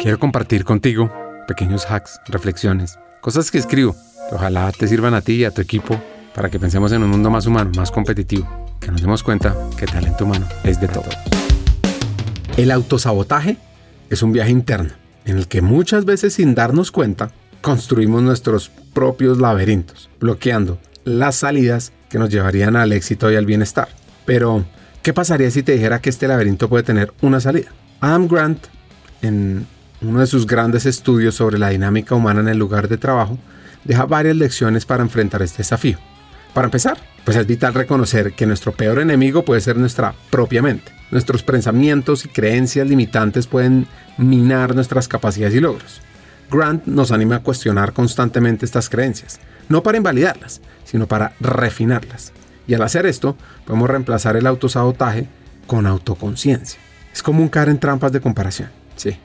Quiero compartir contigo pequeños hacks, reflexiones, cosas que escribo que ojalá te sirvan a ti y a tu equipo para que pensemos en un mundo más humano, más competitivo, que nos demos cuenta que el talento humano es de todo. El autosabotaje es un viaje interno en el que muchas veces sin darnos cuenta construimos nuestros propios laberintos, bloqueando las salidas que nos llevarían al éxito y al bienestar. Pero, ¿qué pasaría si te dijera que este laberinto puede tener una salida? Adam Grant, en uno de sus grandes estudios sobre la dinámica humana en el lugar de trabajo, deja varias lecciones para enfrentar este desafío. Para empezar, pues es vital reconocer que nuestro peor enemigo puede ser nuestra propia mente. Nuestros pensamientos y creencias limitantes pueden minar nuestras capacidades y logros. Grant nos anima a cuestionar constantemente estas creencias, no para invalidarlas, sino para refinarlas. Y al hacer esto, podemos reemplazar el autosabotaje con autoconciencia. Es común caer en trampas de comparación, sí,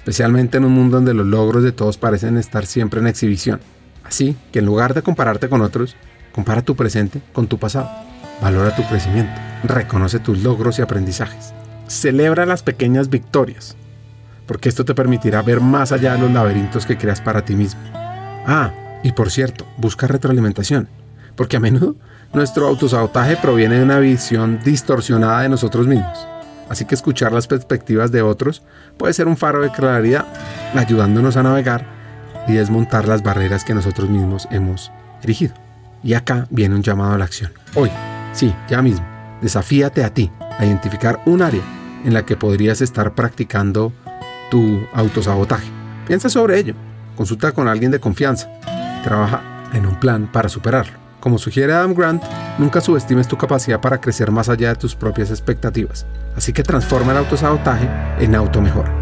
especialmente en un mundo donde los logros de todos parecen estar siempre en exhibición. Así que en lugar de compararte con otros, compara tu presente con tu pasado. Valora tu crecimiento, reconoce tus logros y aprendizajes. Celebra las pequeñas victorias, porque esto te permitirá ver más allá de los laberintos que creas para ti mismo. Ah, y por cierto, busca retroalimentación, porque a menudo nuestro autosabotaje proviene de una visión distorsionada de nosotros mismos. Así que escuchar las perspectivas de otros puede ser un faro de claridad, ayudándonos a navegar y desmontar las barreras que nosotros mismos hemos erigido. Y acá viene un llamado a la acción. Hoy, sí, ya mismo, desafíate a ti a identificar un área en la que podrías estar practicando tu autosabotaje. Piensa sobre ello, consulta con alguien de confianza trabaja en un plan para superarlo. Como sugiere Adam Grant, nunca subestimes tu capacidad para crecer más allá de tus propias expectativas. Así que transforma el autosabotaje en automejora.